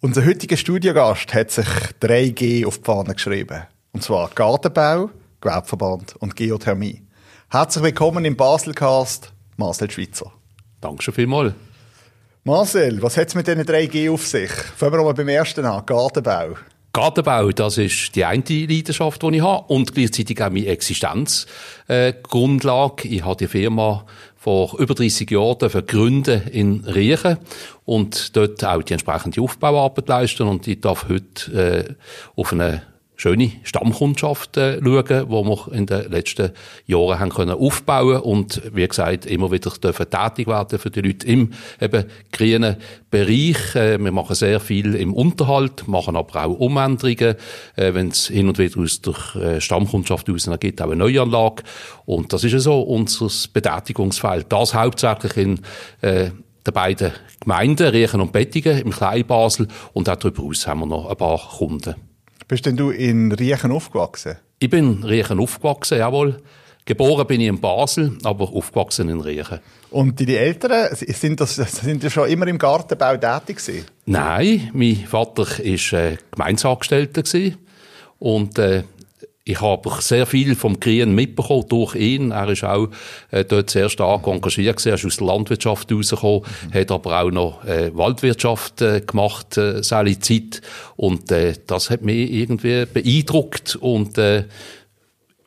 Unser heutiger Studiogast hat sich 3G auf die Fahne geschrieben. Und zwar Gartenbau, Gewerbeverband und Geothermie. Herzlich willkommen im Baselcast, Marcel Schweitzer. Danke schon vielmals. Marcel, was hat es mit diesen 3G auf sich? Fangen wir mal beim ersten an, Gartenbau. Gartenbau, das ist die eine Leidenschaft, die ich habe und gleichzeitig auch meine Existenzgrundlage. Äh, ich habe die Firma vor über 30 Jahren gegründet in Riechen und dort auch die entsprechende Aufbauarbeit leisten und ich darf heute äh, auf eine schöne Stammkundschaft äh, schauen, die wir in den letzten Jahren haben können aufbauen und wie gesagt immer wieder dürfen tätig werden für die Leute im eben grünen Bereich. Äh, wir machen sehr viel im Unterhalt, machen aber auch Umänderungen, äh, wenn es hin und wieder aus der äh, Stammkundschaft heraus gibt, auch eine Neuanlage und das ist ja so unser Betätigungsfeld. Das hauptsächlich in äh, der beiden Gemeinden, Riechen und Bettingen im Kleinbasel und auch darüber hinaus haben wir noch ein paar Kunden. Bist denn du in Riechen aufgewachsen? Ich bin in Riechen aufgewachsen, jawohl. Geboren bin ich in Basel, aber aufgewachsen in Riechen. Und deine Eltern, sind, das, sind die schon immer im Gartenbau tätig gewesen? Nein, mein Vater war äh, Gemeinsangestellter und äh, ich habe sehr viel vom Kriegen mitbekommen durch ihn. Er ist auch äh, dort sehr stark engagiert gewesen. Er ist aus der Landwirtschaft rausgekommen, mhm. hat aber auch noch äh, Waldwirtschaft äh, gemacht, äh, seine Zeit. Und äh, das hat mich irgendwie beeindruckt und äh,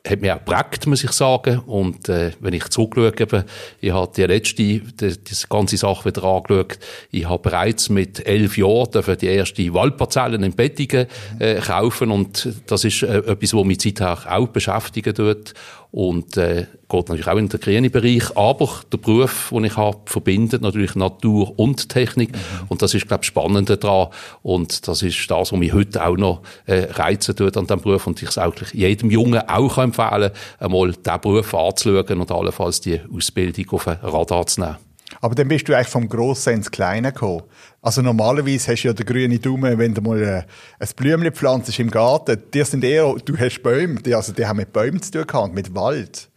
hat mich auch geprägt, muss ich sagen. Und äh, wenn ich zurückschaue, eben, ich habe die letzte, die, die ganze Sache wieder angeschaut. Ich habe bereits mit elf Jahren die erste Waldparzellen in Bettingen äh, kaufen und das ist äh, etwas, was mich seither auch beschäftigen tut und äh, geht natürlich auch in den grünen Bereich. Aber der Beruf, den ich habe, verbindet natürlich Natur und Technik. Mhm. Und das ist, glaube ich, spannend daran. Und das ist das, was mich heute auch noch äh, reizen tut an diesem Beruf. Und ich es auch jedem Jungen auch empfehlen einmal diesen Beruf anzuschauen und allenfalls die Ausbildung auf ein Radar zu nehmen. Aber dann bist du eigentlich vom Grossen ins Kleine gekommen. Also normalerweise hast du ja den grünen Daumen, wenn du mal äh, ein Blümchen pflanzt im Garten. Die sind eher, du hast Bäume, die, also die haben mit Bäumen zu tun gehabt, mit Wald.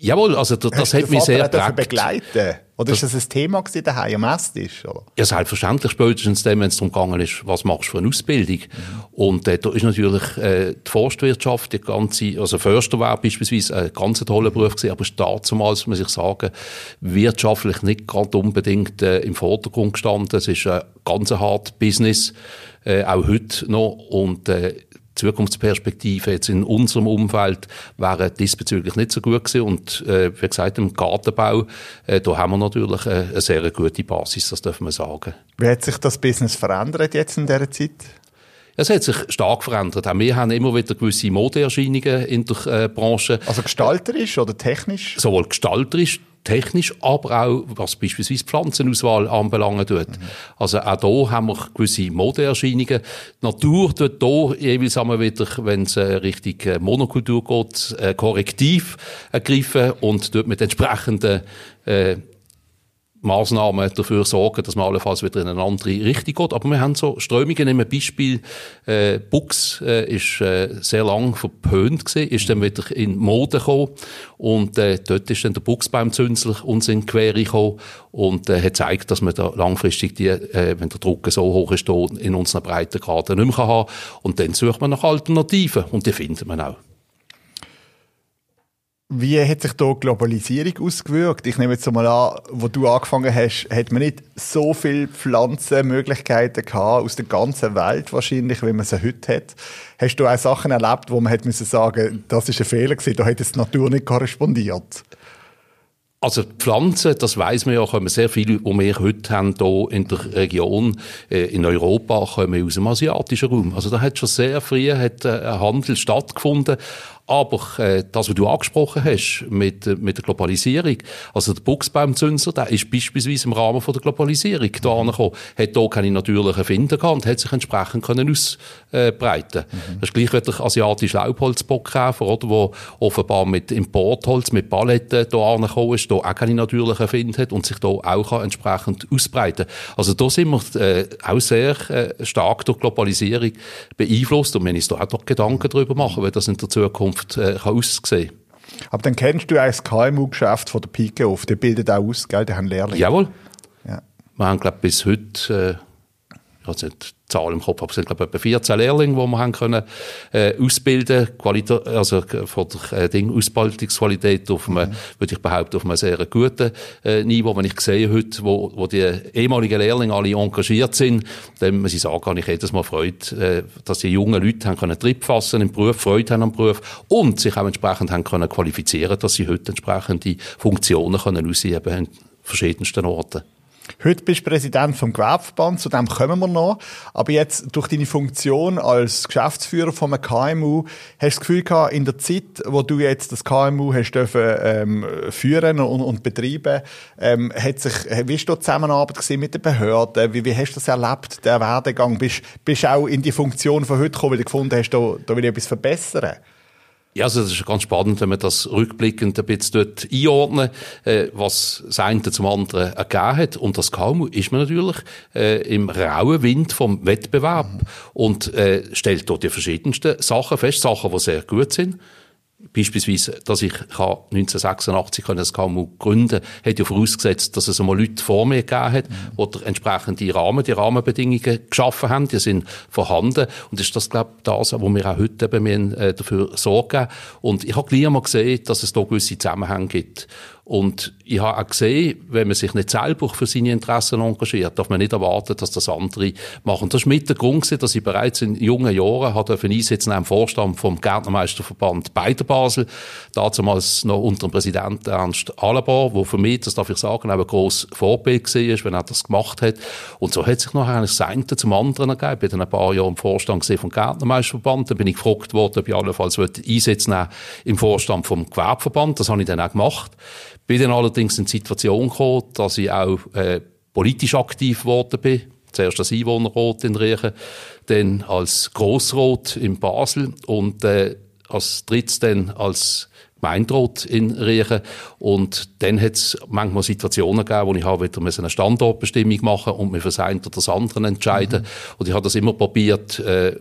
Jawohl, also das, das hat mich sehr prägt. begleiten? Oder das, ist das ein Thema gewesen daheim am Esstisch? Oder? Ja, selbstverständlich, spätestens dann, wenn es darum gegangen ist, was machst du für eine Ausbildung. Mhm. Und äh, da ist natürlich äh, die Forstwirtschaft, die ganze, also Försterwerb beispielsweise, ein ganz toller Beruf gewesen, aber damals, muss ich sagen, wirtschaftlich nicht gerade unbedingt äh, im Vordergrund gestanden. Es ist ein ganz hartes Business, äh, auch heute noch. Und äh, Zukunftsperspektive jetzt in unserem Umfeld wäre diesbezüglich nicht so gut gewesen. Und äh, wie gesagt, im Gartenbau, äh, da haben wir natürlich äh, eine sehr gute Basis, das dürfen wir sagen. Wie hat sich das Business verändert jetzt in dieser Zeit? Es hat sich stark verändert. Auch wir haben immer wieder gewisse Modeerscheinungen in der äh, Branche. Also gestalterisch oder technisch? Sowohl gestalterisch, technisch, aber auch was beispielsweise Pflanzenauswahl anbelangt. Mhm. Also auch hier haben wir gewisse Modeerscheinungen. Die Natur tut hier jeweils einmal wieder, wenn es äh, Richtung äh, Monokultur geht, äh, korrektiv ergreifen und dort mit entsprechenden äh, Maßnahmen dafür sorgen, dass man allenfalls wieder in eine andere Richtung geht. Aber wir haben so Strömungen, nehmen ein Beispiel, äh, Buchs äh, ist äh, sehr lang verpönt gewesen, ist dann wieder in Mode gekommen und äh, dort ist dann der Buchsbaumzünsler uns in die Quere gekommen und äh, hat gezeigt, dass man da langfristig die, äh, wenn der Druck so hoch ist, in unseren Breitengraden nicht mehr haben kann. Und dann sucht man nach Alternativen und die findet man auch. Wie hat sich da Globalisierung ausgewirkt? Ich nehme jetzt mal an, wo du angefangen hast, hat man nicht so viele Pflanzenmöglichkeiten gehabt aus der ganzen Welt wahrscheinlich, wie man sie heute hat. Hast du auch Sachen erlebt, wo man hätte müssen sagen, das ist ein Fehler gewesen, da hätte die Natur nicht korrespondiert? Also Pflanzen, das weiß man ja, kommen sehr viele, die wir heute haben, hier in der Region, äh, in Europa, kommen aus dem asiatischen Raum. Also da hat schon sehr früh hat, äh, ein Handel stattgefunden. Aber äh, das, was du angesprochen hast mit, äh, mit der Globalisierung, also der Buchsbaumzünsler, der ist beispielsweise im Rahmen von der Globalisierung da angekommen, hat hier keine natürlichen Finder gehabt und hat sich entsprechend können ausbreiten mhm. Das ist gleich wie der asiatische Laubholzbockkäfer, oder, wo offenbar mit Importholz, mit Paletten da angekommen ist, da auch keine natürlichen Finder hat und sich da auch kann entsprechend ausbreiten Also da sind wir äh, auch sehr äh, stark durch Globalisierung beeinflusst und wir müssen uns da auch noch Gedanken darüber machen, wie das in der Zukunft Zukunft äh, kann aussehen Aber dann kennst du auch das KMU-Geschäft von der Pike auf. Die bildet auch aus, gell? Die haben Lehrlinge. Jawohl. Ja. Wir haben, glaube bis heute, äh, also die Zahl im Kopf, aber es sind, glaube ich, etwa 14 Lehrlinge, die wir haben können, äh, ausbilden, Qualität, also von der äh, Ding, Ausbildungsqualität auf einem, mhm. würde ich behaupten, auf einem sehr guten äh, Niveau. Wenn ich sehe heute, wo, wo die ehemaligen Lehrlinge alle engagiert sind, dann muss ich sagen, habe ich jedes Mal Freude, äh, dass die jungen Leute haben können Tritt fassen im Beruf, Freude haben am Beruf und sich auch entsprechend haben können qualifizieren, dass sie heute entsprechende Funktionen können ausüben an verschiedensten Orten. Heute bist du Präsident vom Gewerbeverband, zu dem kommen wir noch. Aber jetzt durch deine Funktion als Geschäftsführer von einem KMU, hast du das Gefühl gehabt, in der Zeit, wo du jetzt das KMU hast dürfen, ähm, führen und, und betreiben, ähm, hat sich, wie ist da Zusammenarbeit gesehen mit den Behörden? Wie, wie hast du das erlebt, der Werdegang? Bist, bist du auch in die Funktion von heute gekommen, weil du gefunden hast, da, da will ich etwas verbessern? Ja, also das ist ganz spannend, wenn man das rückblickend ein bisschen dort einordnet, äh, was das eine zum anderen ergeben hat. Und das KMU ist man natürlich äh, im rauen Wind vom Wettbewerb mhm. und äh, stellt dort die verschiedensten Sachen fest, Sachen, die sehr gut sind Beispielsweise, dass ich 1986 das KMU gründen hat ja vorausgesetzt, dass es einmal Leute vor mir gegeben hat, mhm. die entsprechende Rahmen, die Rahmenbedingungen geschaffen haben, die sind vorhanden. Und ist das, glaube ich, das, wo wir auch heute eben äh, dafür sorgen. Und ich habe gleich mal gesehen, dass es da gewisse Zusammenhänge gibt. Und ich habe auch gesehen, wenn man sich nicht selber für seine Interessen engagiert, darf man nicht erwarten, dass das andere machen. Das war mit der Grund, dass ich bereits in jungen Jahren hatte einen Einsatz im Vorstand vom Gärtnermeisterverband Beider Basel, damals noch unter dem Präsidenten Ernst Alabar, wo für mich, das darf ich sagen, auch ein grosses Vorbild war, wenn er das gemacht hat. Und so hat sich noch eigentlich das eine zum anderen ergeben. Ich bin dann ein paar Jahre im Vorstand vom Gärtnermeisterverband, dann bin ich gefragt worden, ob ich allenfalls Einsatz im Vorstand vom Gewerbeverband. Das habe ich dann auch gemacht bin dann allerdings in die Situation gekommen, dass ich auch äh, politisch aktiv geworden bin. Zuerst als Einwohnerrat in Riechen, dann als Grossrat in Basel und äh, als drittes dann als Gemeinderat in Riechen. Und dann hat es manchmal Situationen gegeben, wo ich habe wieder eine Standortbestimmung machen und mir für das eine oder das andere entscheiden. Mhm. Und ich habe das immer probiert, äh,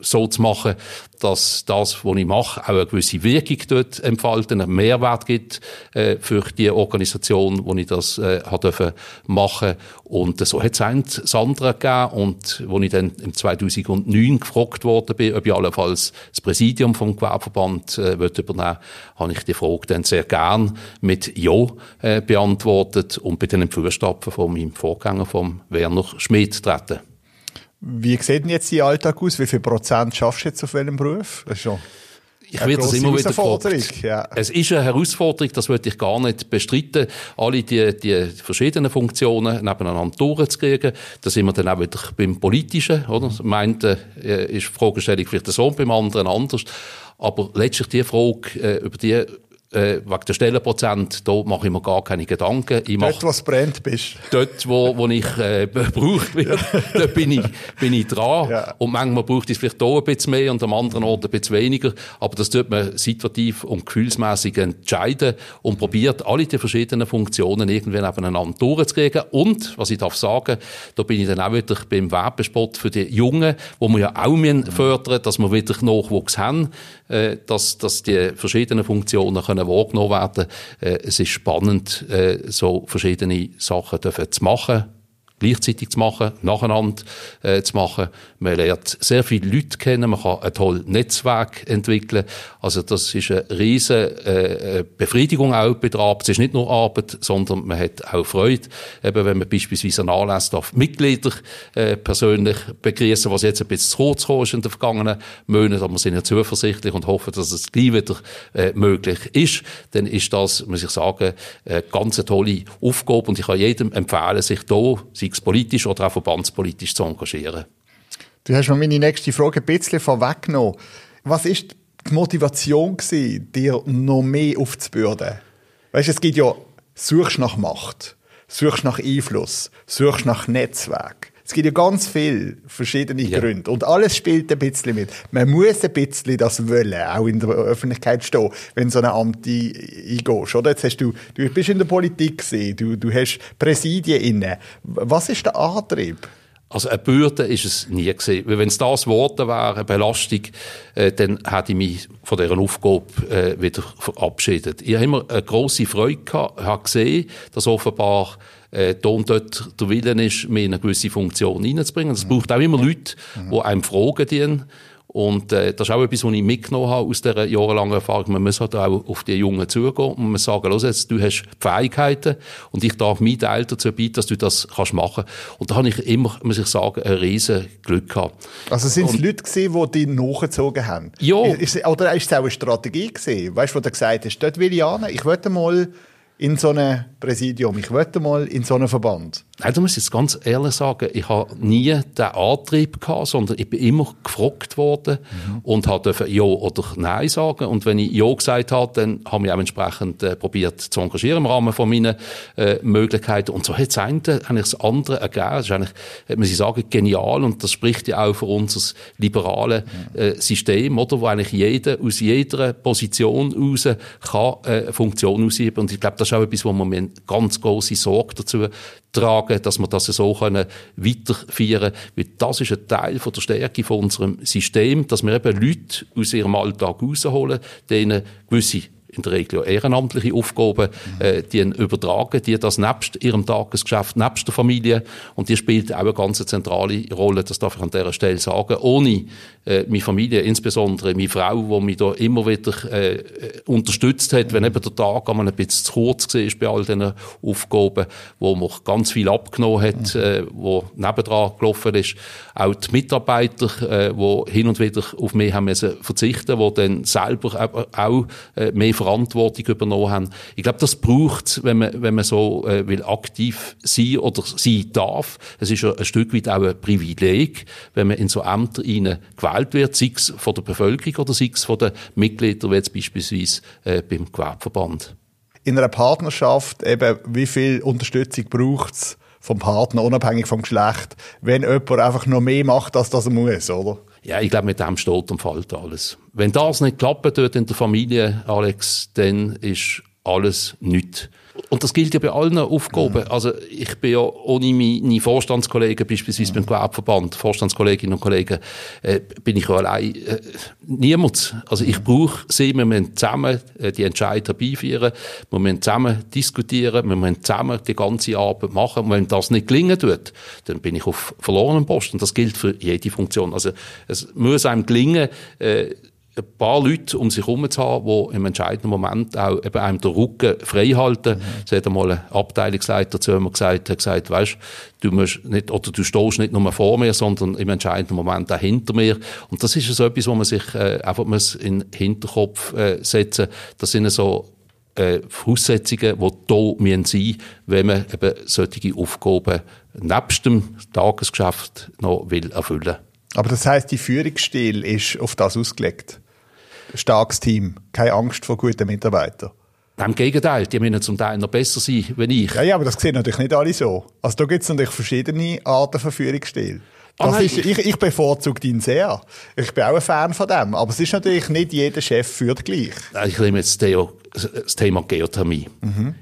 so zu machen, dass das, was ich mache, auch eine gewisse Wirkung dort entfalten, einen Mehrwert gibt äh, für die Organisation, wo ich das äh, habe machen Und so hat es Sandra gegeben und wo ich dann im 2009 gefragt worden bin, ob ich allenfalls das Präsidium vom Gewerbeverband äh, übernehmen habe ich die Frage dann sehr gern mit Ja äh, beantwortet und bin dann im Fußstapfen von meinem Vorgänger, vom Werner Schmidt, treten. Wie sieht denn jetzt Ihr Alltag aus? Wie viel Prozent schaffst du jetzt auf welchem Beruf? Das ist schon ich werde das immer wieder gefragt. Ja. Es ist eine Herausforderung, das würde ich gar nicht bestreiten, alle die, die verschiedenen Funktionen nebeneinander durchzukriegen. Da sind wir dann auch wieder beim Politischen, oder? Mhm. Meint, äh, ist die Fragestellung vielleicht so, beim anderen anders. Aber letztlich die Frage, äh, über die äh, wegen der Stellenprozent, da mache ich mir gar keine Gedanken. Ich dort, was brennt bist. Dort, wo, wo ich äh, gebraucht werde, da bin ich, bin ich dran. Ja. Und manchmal braucht es vielleicht hier ein bisschen mehr und am anderen Ort ein bisschen weniger. Aber das tut man situativ und gefühlsmäßig entscheiden und probiert, alle die verschiedenen Funktionen irgendwie nebeneinander durchzukriegen. Und, was ich darf sagen, da bin ich dann auch wieder beim Werbespot für die Jungen, wo wir ja auch mhm. fördern, dass wir wieder Nachwuchs haben, äh, dass, dass die verschiedenen Funktionen können wahrgenommen werden. Äh, es ist spannend, äh, so verschiedene Sachen zu machen gleichzeitig zu machen, nacheinander äh, zu machen. Man lernt sehr viele Leute kennen, man kann ein tolles Netzwerk entwickeln. Also das ist eine riesige äh, äh, Befriedigung auch bei der Arbeit. Es ist nicht nur Arbeit, sondern man hat auch Freude, eben wenn man beispielsweise einen Anlass darf, Mitglieder äh, persönlich begrüßen, was jetzt ein bisschen zu kurz gekommen ist in den vergangenen Monaten, aber wir sind ja zuversichtlich und hoffen, dass es gleich wieder äh, möglich ist. Dann ist das, muss ich sagen, eine ganz tolle Aufgabe und ich kann jedem empfehlen, sich da, sei es politisch oder auch verbandspolitisch zu engagieren. Du hast mir meine nächste Frage ein bisschen vorweggenommen. Was ist die Motivation gewesen, dir noch mehr aufzubürden? Weißt du, es gibt ja, suchst nach Macht, suchst nach Einfluss, suchst nach Netzwerk. Es gibt ja ganz viele verschiedene ja. Gründe. Und alles spielt ein bisschen mit. Man muss ein bisschen das wollen, auch in der Öffentlichkeit stehen, wenn so ein Amt eingehst, oder? Jetzt hast du, du bist in der Politik gesehen, du, du hast Präsidien inne. Was ist der Antrieb? Also eine Bürde ist es nie gewesen. Wenn es das Worte wäre, eine Belastung, äh, dann hätte ich mich von dieser Aufgabe äh, wieder verabschiedet. Ich habe immer eine grosse Freude gehabt, habe gesehen, dass offenbar äh, da und dort der Willen ist, mir eine gewisse Funktion reinzubringen. Es braucht auch immer Leute, die einem fragen dienen. Und äh, das ist auch etwas, was ich mitgenommen habe aus dieser jahrelangen Erfahrung. Man muss halt auch auf die Jungen zugehen und man muss sagen, los jetzt, du hast Fähigkeiten und ich darf meinen Teil dazu bieten, dass du das kannst machen. Und da habe ich immer, muss ich sagen, ein riesen Glück gehabt. Also sind es Leute gewesen, die dich nachgezogen haben? Ja. Ist, oder ist es auch eine Strategie gewesen? Weißt du, wo du gesagt hast, dort will ich hin, ich wollte mal in so einem Präsidium, ich wollte mal in so einem Verband? Nein, da muss jetzt ganz ehrlich sagen, ich habe nie den Antrieb gehabt, sondern ich bin immer gefragt worden mhm. und habe Ja oder Nein sagen. Und wenn ich Ja gesagt habe, dann habe ich auch entsprechend äh, probiert zu engagieren im Rahmen von meinen äh, Möglichkeiten. Und so hat das eine eigentlich das andere ergeben. Das ist eigentlich, muss ich sagen, genial und das spricht ja auch für unser liberales äh, System, oder? Wo eigentlich jeder aus jeder Position raus kann äh, Funktion ausüben. Und ich glaube, das ist auch etwas, wo man ganz große Sorge dazu tragen, dass wir das so können weiterführen können. Weil das ist ein Teil von der Stärke von unserem System, dass wir eben Leute aus ihrem Alltag rausholen, denen gewisse in der Regel ja ehrenamtliche Aufgaben, äh, die übertragen, die das nebst ihrem Tagesgeschäft, nebst der Familie, und die spielt auch eine ganz zentrale Rolle, das darf ich an dieser Stelle sagen. Ohne äh, meine Familie, insbesondere meine Frau, die mich da immer wieder äh, unterstützt hat, wenn eben der Tag einmal ein bisschen zu kurz war bei all diesen Aufgaben, wo man ganz viel abgenommen hat, äh, wo nebendran gelaufen ist. Auch die Mitarbeiter, äh, die hin und wieder auf mich haben müssen verzichten, die dann selber auch äh, mehr Verantwortung übernommen haben. Ich glaube, das braucht wenn man, wenn man so äh, will aktiv sein oder sein darf. Es ist ja ein Stück weit auch ein Privileg, wenn man in so Ämter hinein gewählt wird, sei es von der Bevölkerung oder sei es von den Mitgliedern, wie jetzt beispielsweise äh, beim Gewerbeverband. In einer Partnerschaft, eben, wie viel Unterstützung braucht es vom Partner, unabhängig vom Geschlecht, wenn jemand einfach noch mehr macht, als das er muss, oder? Ja, ich glaube, mit dem steht und fällt alles. Wenn das nicht klappt dort in der Familie, Alex, dann ist alles nichts. Und das gilt ja bei allen Aufgaben. Also ich bin ja ohne meine Vorstandskollegen, beispielsweise beim Gewerbeverband, Vorstandskolleginnen und Kollegen, äh, bin ich ja allein äh, niemand. Also ich brauche sie, wir müssen zusammen äh, die Entscheidung herbeiführen, wir müssen zusammen diskutieren, wir müssen zusammen die ganze Arbeit machen. Und wenn das nicht gelingen tut, dann bin ich auf verlorenen Posten. Das gilt für jede Funktion. Also es muss einem gelingen, äh, ein paar Leute um sich herum zu haben, die im entscheidenden Moment auch eben einem den Rücken frei halten. Mhm. Es hat einmal ein Abteilungsleiter zu mir gesagt, hat gesagt, weißt, du musst nicht, oder du stehst nicht nur vor mir, sondern im entscheidenden Moment auch hinter mir. Und das ist so etwas, wo man sich äh, einfach muss in den Hinterkopf äh, setzen Das sind so äh, Voraussetzungen, die da sein müssen, wenn man eben solche Aufgaben nebst dem Tagesgeschäft noch will erfüllen Aber das heißt, die Führungsstil ist auf das ausgelegt? Starkes Team, keine Angst vor guten Mitarbeitern. Im Gegenteil, die müssen zum Teil noch besser sein, wenn ich. Ja, ja, aber das sehen natürlich nicht alle so. Also da gibt es natürlich verschiedene Arten von Führungsstil. Oh ist, ich, ich bevorzuge den sehr. Ich bin auch ein Fan von dem. Aber es ist natürlich nicht jeder Chef führt gleich. Ich nehme jetzt das Thema Geothermie. Mhm.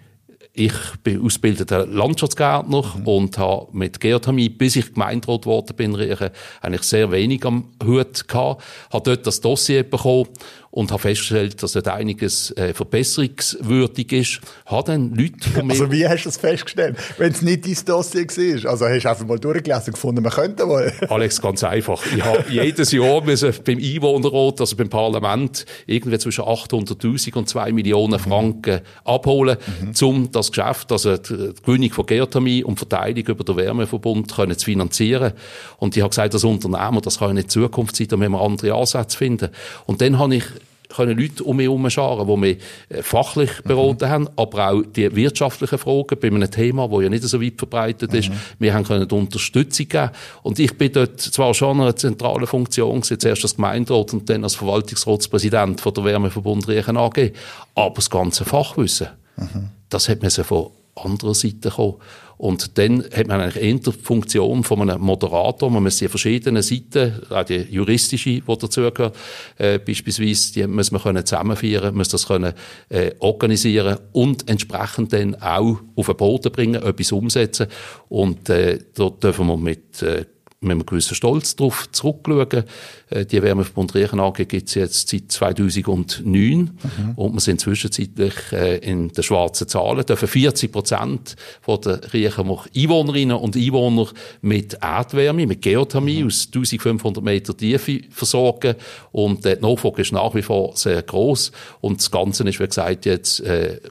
Ich bin ausgebildeter Landschaftsgärtner mhm. und habe mit Geothermie, bis ich Gemeinderat geworden bin, eigentlich sehr wenig am Hut gehabt. Habe dort das Dossier bekommen und habe festgestellt, dass dort einiges äh, verbesserungswürdig ist. Habe dann Leute von mir... Also wie hast du das festgestellt, wenn es nicht dein Dossier war? Also hast du einfach mal durchgelesen und gefunden, man könnte mal? Alex, ganz einfach. Ich habe jedes Jahr müssen beim Einwohnerrat, also beim Parlament, irgendwie zwischen 800'000 und 2 Millionen Franken abholen, mhm. um das Geschäft, also die Gewinnung von Geothermie und Verteilung über den Wärmeverbund können zu finanzieren. Und ich habe gesagt, das Unternehmen, das kann ja nicht Zukunft sein, da müssen wir andere Ansätze finden. Und dann habe ich können Leute um mich herum scharen, die mich äh, fachlich beraten mhm. haben, aber auch die wirtschaftlichen Fragen bei einem Thema, das ja nicht so weit verbreitet ist. Mhm. Wir haben können Unterstützung geben. Und ich bin dort zwar schon in einer zentralen Funktion, zuerst als Gemeinderat und dann als Verwaltungsratspräsident von der Wärmeverbund Riechen AG, aber das ganze Fachwissen, mhm. das hat mir von anderer Seite kommen. Und dann hat man eigentlich eher die Funktion von einem Moderator. Man muss die verschiedenen Seiten, auch die juristische, die dazugehört, äh, beispielsweise, die muss man können zusammenführen, muss das können, äh, organisieren und entsprechend dann auch auf den Boden bringen, etwas umsetzen. Und äh, dort dürfen wir mit äh, mit einem gewissen Stolz darauf zurückschauen. Äh, die Wärmebund Riechen AG gibt es jetzt seit 2009 mhm. und wir sind zwischenzeitlich äh, in den schwarzen Zahlen. Dürfen 40 Prozent der Riechen Einwohnerinnen und Einwohner mit Erdwärme, mit Geothermie mhm. aus 1500 Meter Tiefe versorgen und äh, die Nachfrage ist nach wie vor sehr groß und das Ganze ist, wie gesagt, jetzt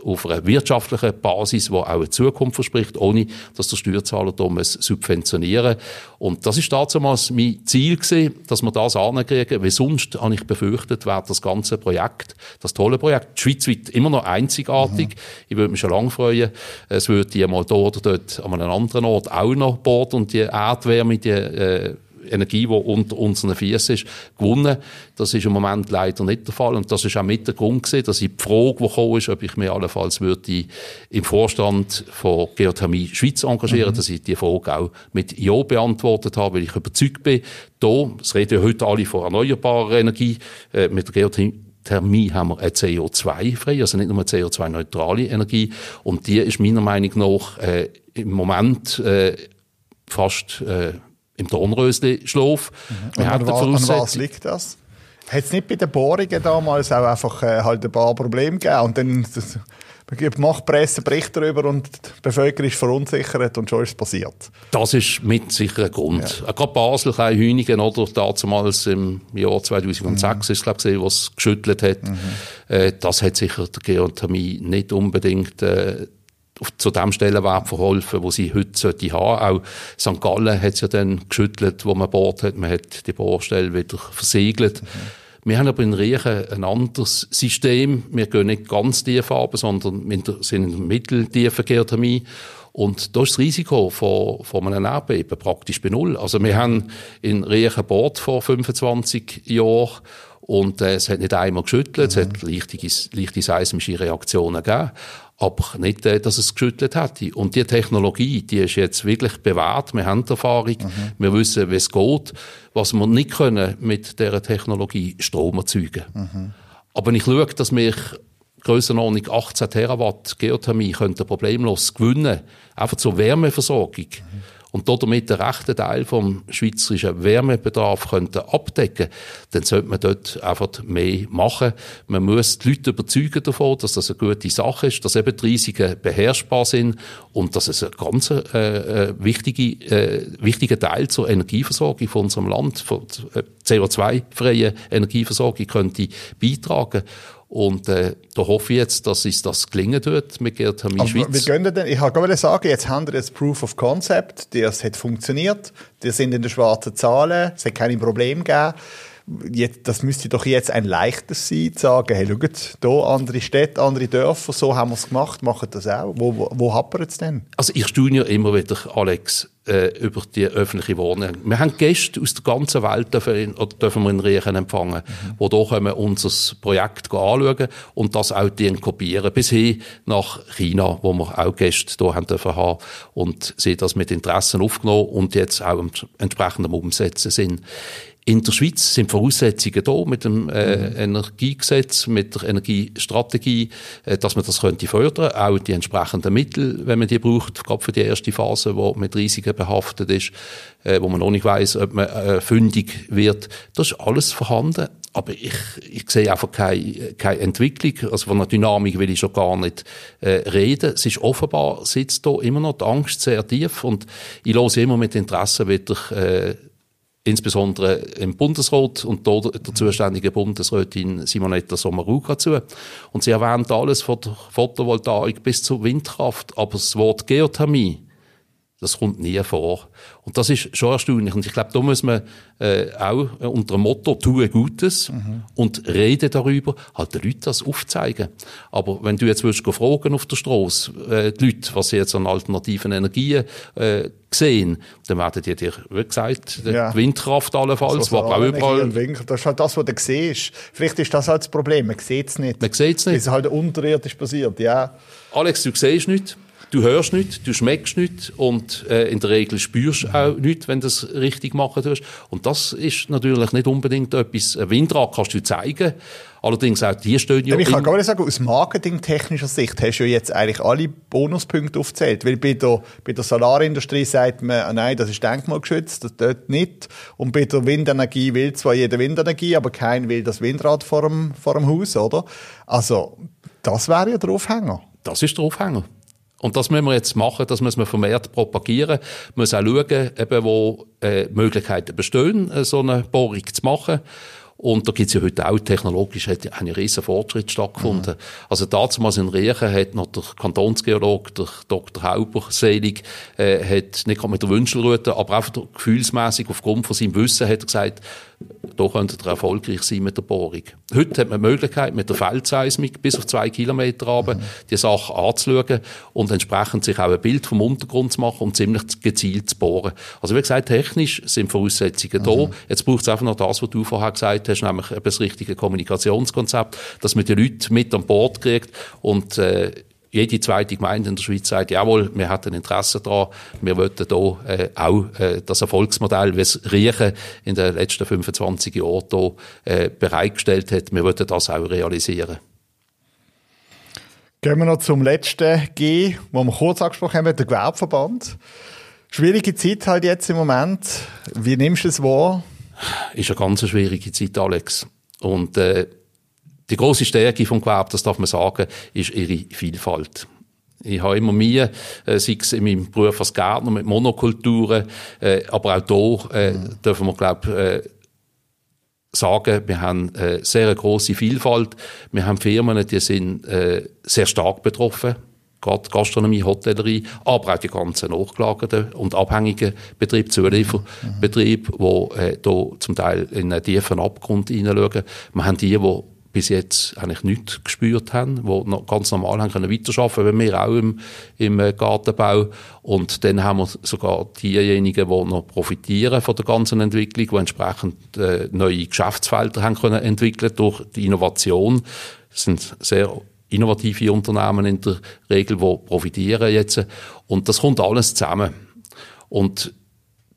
auf einer wirtschaftlichen Basis, die auch eine Zukunft verspricht, ohne dass der Steuerzahler da subventionieren Und das ist damals mein Ziel gewesen, dass wir das ankriegen, weil sonst habe ich befürchtet, wäre das ganze Projekt, das tolle Projekt, schweizweit immer noch einzigartig. Mhm. Ich würde mich schon lange freuen, es würde die mal dort oder dort an einem anderen Ort auch noch bohren und die Erdwärme, die äh, Energie, die unter unseren Füßen ist, gewonnen. Das ist im Moment leider nicht der Fall. Und das ist auch mit der Grund gewesen, dass ich die Frage, die gekommen ist, ob ich mich allenfalls würde im Vorstand von Geothermie Schweiz engagieren, mhm. dass ich die Frage auch mit Ja beantwortet habe, weil ich überzeugt bin, da, es reden ja heute alle von erneuerbarer Energie, äh, mit der Geothermie Thermie haben wir eine CO2-frei, also nicht nur eine CO2-neutrale Energie. Und die ist meiner Meinung nach äh, im Moment äh, fast äh, im Dornrösli-Schlaf. Mhm. an, an was liegt das? Hat es nicht bei den Bohrungen damals auch einfach äh, halt ein paar Probleme gegeben und dann das, macht Presse Bericht darüber und die Bevölkerung ist verunsichert und schon ist es passiert. Das ist mit sicher ein Grund. Ja. Gerade Basel, ein Hünigen oder damals im Jahr 2006 mhm. ist glaube ich, was geschüttelt hat. Mhm. Äh, das hat sicher der Geothermie nicht unbedingt äh, zu dem Stellenwert verholfen, wo sie heute sollte haben. Auch St. Gallen hat es ja dann geschüttelt, wo man bohrt hat. Man hat die Bohrstelle wieder versiegelt. Mhm. Wir haben aber in Riechen ein anderes System. Wir gehen nicht ganz tief ab, sondern wir sind in der mitteltiefen Geothermie. Und da ist das Risiko von, von einem Erdbeben praktisch bei Null. Also wir haben in Riechen bohrt vor 25 Jahren und äh, es hat nicht einmal geschüttelt, mhm. es hat leichte, leichte seismische Reaktionen gegeben aber nicht, äh, dass es geschüttelt hätte. Und die Technologie, die ist jetzt wirklich bewährt. Wir haben die Erfahrung, mhm. wir wissen, wie es geht. Was wir nicht können mit dieser Technologie, Strom erzeugen. Mhm. Aber ich schaue, dass wir Grössenordnung 18 Terawatt Geothermie könnte problemlos gewinnen, einfach zur Wärmeversorgung. Mhm und damit den rechten Teil vom schweizerischen Wärmebedarf könnte abdecken, dann sollte man dort einfach mehr machen. Man muss die Leute überzeugen davon, dass das eine gute Sache ist, dass eben die Risiken beherrschbar sind und dass es ein ganz äh, äh wichtige, äh, wichtiger Teil zur Energieversorgung von unserem Land, von äh, CO2-freie Energieversorgung könnte beitragen. Und äh, da hoffe ich jetzt, dass es das gelingen wird mit Geothermie Schweiz. Wie gehen denn, ich gerade sagen, jetzt haben wir jetzt Proof of Concept, das hat funktioniert, die sind in den schwarzen Zahlen, es hat keine Probleme gegeben jetzt, das müsste doch jetzt ein leichtes sein, zu sagen, hey, schaut, hier andere Städte, andere Dörfer, so haben wir es gemacht, machen das auch. Wo, wo, wo hapert es denn? Also ich staune ja immer wieder, Alex, äh, über die öffentliche Wohnung. Wir haben Gäste aus der ganzen Welt dürfen, oder dürfen wir in Riechen empfangen, mhm. wo hier kommen, unser Projekt anschauen und das auch kopieren, bis hin nach China, wo wir auch Gäste hier haben dürfen haben und sie das mit Interessen aufgenommen und jetzt auch entsprechend am Umsetzen sind. In der Schweiz sind Voraussetzungen da mit dem äh, mhm. Energiegesetz, mit der Energiestrategie, äh, dass man das könnte fördern, auch die entsprechenden Mittel, wenn man die braucht, gerade für die erste Phase, wo mit Risiken behaftet ist, äh, wo man noch nicht weiß, ob man äh, fündig wird. Das ist alles vorhanden. Aber ich, ich sehe einfach keine, keine Entwicklung. Also von einer Dynamik will ich schon gar nicht äh, reden. Es ist offenbar, sitzt da immer noch die Angst sehr tief. Und ich höre immer mit Interesse wieder äh, insbesondere im Bundesrat und dort der zuständigen Bundesrätin Simonetta Sommaruga zu. Und sie erwähnt alles von der Photovoltaik bis zur Windkraft, aber das Wort Geothermie, das kommt nie vor. Und das ist schon erstaunlich. Und ich glaube, da muss man äh, auch unter dem Motto «Tue Gutes» mhm. und rede darüber, halt den Leuten das aufzeigen. Aber wenn du jetzt willst fragen auf der Straße, äh, die Leute, was sie jetzt an alternativen Energien äh, sehen, dann werden die dir, wie gesagt, ja. die Windkraft allenfalls, so, auch überall... Das ist halt das, was du siehst. Vielleicht ist das halt das Problem, man sieht es nicht. Man sieht es nicht. Es halt unterirdisch passiert, ja. Alex, du siehst nicht. Du hörst nicht, du schmeckst nicht und äh, in der Regel spürst du auch nicht, wenn du das richtig machen tust. Und das ist natürlich nicht unbedingt etwas. Ein Windrad kannst du zeigen, allerdings auch die stehen ja... Ich kann gar nicht sagen, aus marketingtechnischer Sicht hast du ja jetzt eigentlich alle Bonuspunkte aufgezählt, weil bei der, bei der Solarindustrie sagt man, ah nein, das ist denkmalgeschützt, das dort nicht. Und bei der Windenergie will zwar jeder Windenergie, aber kein will das Windrad vor dem, vor dem Haus, oder? Also, das wäre ja der Aufhänger. Das ist der Aufhänger. Und das müssen wir jetzt machen, das müssen wir vermehrt propagieren. Wir müssen auch schauen, eben, wo äh, Möglichkeiten bestehen, äh, so eine Bohrung zu machen. Und da gibt es ja heute auch technologisch hat ein riesen Fortschritt stattgefunden. Mhm. Also damals in Riechen hat noch der Kantonsgeolog, der Dr. Hauber, selig, äh, hat nicht mit der Wünschelrute, aber einfach gefühlsmäßig aufgrund von seinem Wissen hat er gesagt, da könnte er erfolgreich sein mit der Bohrung. Heute hat man die Möglichkeit, mit der Feldseismik bis auf zwei Kilometer runter mhm. die Sache anzuschauen und entsprechend sich auch ein Bild vom Untergrund zu machen und ziemlich gezielt zu bohren. Also wie gesagt, technisch sind Voraussetzungen mhm. da. Jetzt braucht es einfach noch das, was du vorher gesagt hast, nämlich das richtige Kommunikationskonzept, dass man die Leute mit an Bord kriegt und äh, jede zweite Gemeinde in der Schweiz sagt, jawohl, wir hätten Interesse daran, wir wollten hier äh, auch äh, das Erfolgsmodell, wie es Riechen in den letzten 25 Jahren hier, äh, bereitgestellt hat, wir wollten das auch realisieren. Gehen wir noch zum letzten G, wo wir kurz angesprochen haben, der Gewerbeverband. Schwierige Zeit halt jetzt im Moment. Wie nimmst du es wahr? Ist eine ganz schwierige Zeit, Alex. Und äh, die große Stärke vom Gewerbe, das darf man sagen, ist ihre Vielfalt. Ich habe immer mehr, äh, sei es in meinem Beruf als Gärtner mit Monokulturen, äh, aber auch hier äh, mhm. dürfen wir, glaube äh, sagen, wir haben äh, sehr große Vielfalt. Wir haben Firmen, die sind äh, sehr stark betroffen gerade Gastronomie, Hotellerie, aber auch die ganzen nachgelagerten und abhängigen Betriebe, Zulieferbetriebe, die äh, da zum Teil in einen tiefen Abgrund hineinschauen. Wir haben die, die bis jetzt eigentlich nichts gespürt haben, die noch ganz normal haben können weiterarbeiten können, wir auch im, im äh, Gartenbau. Und dann haben wir sogar diejenigen, die noch profitieren von der ganzen Entwicklung, die entsprechend äh, neue Geschäftsfelder haben können entwickeln durch die Innovation. Das sind sehr innovative Unternehmen in der Regel, die profitieren jetzt. Und das kommt alles zusammen. Und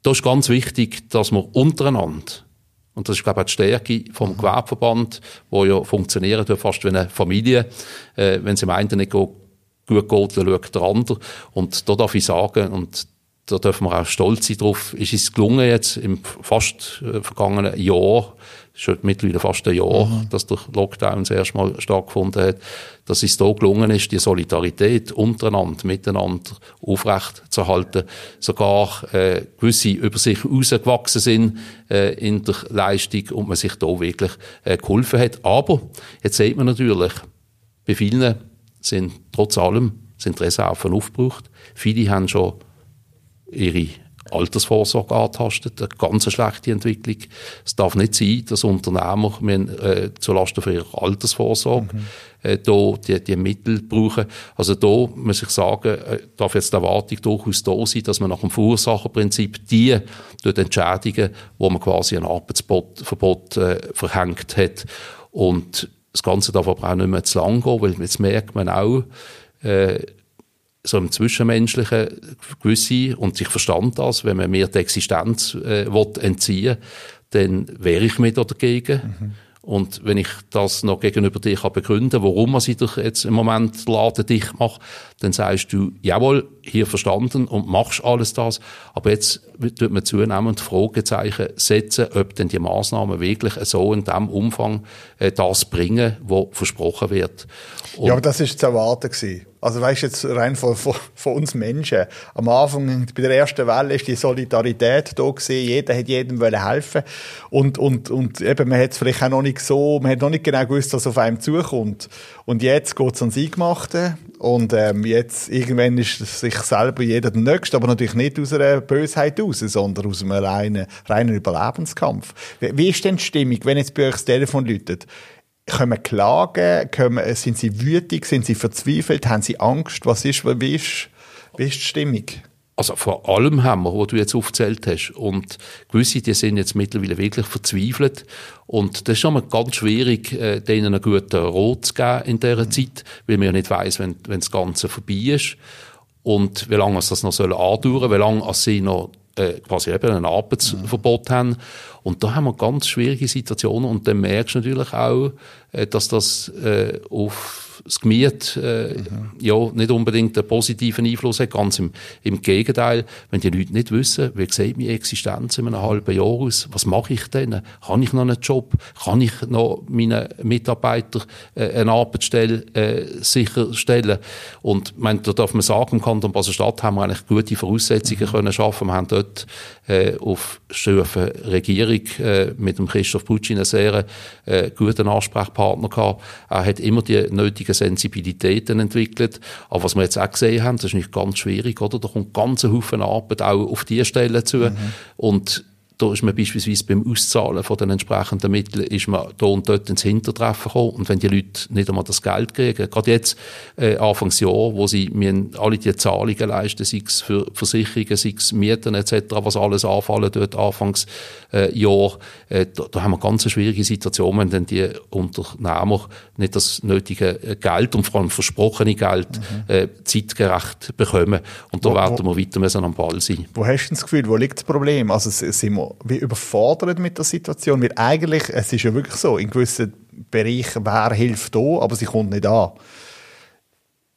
da ist ganz wichtig, dass wir untereinander und das ist, glaube ich, die Stärke vom mhm. Gewerbeverband, wo ja funktioniert fast wie eine Familie. Äh, wenn es im einen nicht gut geht, dann schaut der andere. Und da darf ich sagen, und da dürfen wir auch stolz sein drauf, ist es gelungen jetzt im fast äh, vergangenen Jahr, schon mittlerweile fast ein Jahr, mhm. dass der Lockdown das erste Mal stattgefunden hat, dass es da gelungen ist, die Solidarität untereinander, miteinander aufrecht zu halten, sogar äh, gewisse über sich rausgewachsen sind äh, in der Leistung und man sich da wirklich äh, geholfen hat. Aber jetzt sieht man natürlich, bei vielen sind trotz allem sind Reserven aufgebraucht. Viele haben schon ihre Altersvorsorge antastet, eine ganz schlechte Entwicklung. Es darf nicht sein, dass Unternehmer müssen, äh, zulasten von ihrer Altersvorsorge mhm. äh, da die, die Mittel brauchen. Also da muss ich sagen, äh, darf jetzt die Erwartung durchaus da sein, dass man nach dem Verursacherprinzip die dort entschädigen, wo man quasi ein Arbeitsverbot äh, verhängt hat. Und das Ganze darf aber auch nicht mehr zu lang gehen, weil jetzt merkt man auch, äh, so im Zwischenmenschlichen gewisse, und ich verstand das, wenn man mir die Existenz äh, will entziehen dann wehre ich mich da dagegen. Mhm. Und wenn ich das noch gegenüber dir kann begründen warum man sich doch jetzt im Moment den Laden dicht macht, dann sagst du, jawohl, hier verstanden und machst alles das, aber jetzt tut man zunehmend Fragezeichen setzen, ob denn die Maßnahmen wirklich so in dem Umfang äh, das bringen, was versprochen wird. Und ja, aber das ist zu erwarten gewesen. Also weißt jetzt rein von, von, von, uns Menschen. Am Anfang, bei der ersten Welle, ist die Solidarität da gewesen. Jeder hat jedem wollen helfen. Und, und, und eben, man hat es vielleicht auch noch nicht so, man hat noch nicht genau gewusst, was auf einem zukommt. Und jetzt geht es ans Eingemachte. Und ähm, jetzt, irgendwann ist sich selber jeder der Nächste, aber natürlich nicht aus einer Bösheit raus, sondern aus einem reinen, reinen Überlebenskampf. Wie, wie ist denn die Stimmung, wenn jetzt bei euch das Telefon läutet? Können klagen? Können, sind sie wütig? Sind sie verzweifelt? Haben sie Angst? Was ist, wie ist, wie ist die Stimmung? Also vor allem haben wir, was du jetzt aufgezählt hast. Und gewisse, die sind jetzt mittlerweile wirklich verzweifelt. Und das ist schon mal ganz schwierig, äh, denen einen guten Rot zu geben in dieser Zeit, weil man ja nicht weiss, wenn, wenn das Ganze vorbei ist. und wie lange das noch soll andauern, wie lange sie noch äh, quasi eben ein Arbeitsverbot mhm. haben. Und da haben wir ganz schwierige Situationen und dann merkst du natürlich auch, äh, dass das äh, auf das Gemüt äh, mhm. ja, nicht unbedingt einen positiven Einfluss hat. Ganz im, im Gegenteil, wenn die Leute nicht wissen, wie sieht meine Existenz in einem halben Jahr aus, was mache ich denn? Habe ich noch einen Job? Kann ich noch meinen Mitarbeitern äh, eine Arbeitsstelle äh, sicherstellen? Und mein, da darf man sagen, im Kanton Basel-Stadt haben wir eigentlich gute Voraussetzungen mhm. können schaffen. Wir haben dort äh, auf Stufe Regierung äh, mit dem Christoph Pucci einen sehr äh, guten Ansprechpartner gehabt. Er hat immer die nötigen Sensibilitäten entwickelt. Aber was wir jetzt auch gesehen haben, das ist nicht ganz schwierig, oder? Da kommt ganz ein Haufen Arbeit auch auf die Stelle zu. Mhm. Und da ist man beispielsweise beim Auszahlen von den entsprechenden Mitteln ist man da und dort ins Hintertreffen gekommen. Und wenn die Leute nicht einmal das Geld kriegen, gerade jetzt, äh, Anfangsjahr, wo sie mir alle die Zahlungen leisten, sei es für Versicherungen, sei es Mieten etc., was alles anfallen dort Anfangsjahr, äh, Jahr, äh, da, da, haben wir ganz eine schwierige Situation, wenn dann die Unternehmer nicht das nötige äh, Geld und vor allem versprochene Geld mhm. äh, zeitgerecht bekommen. Und da wo, werden wir weiter müssen am Ball sein. Wo hast du das Gefühl, wo liegt das Problem? Also sind wir wie überfordert mit der Situation? Weil eigentlich, es ist ja wirklich so, in gewissen Bereichen, wer hilft da, aber sie kommt nicht an.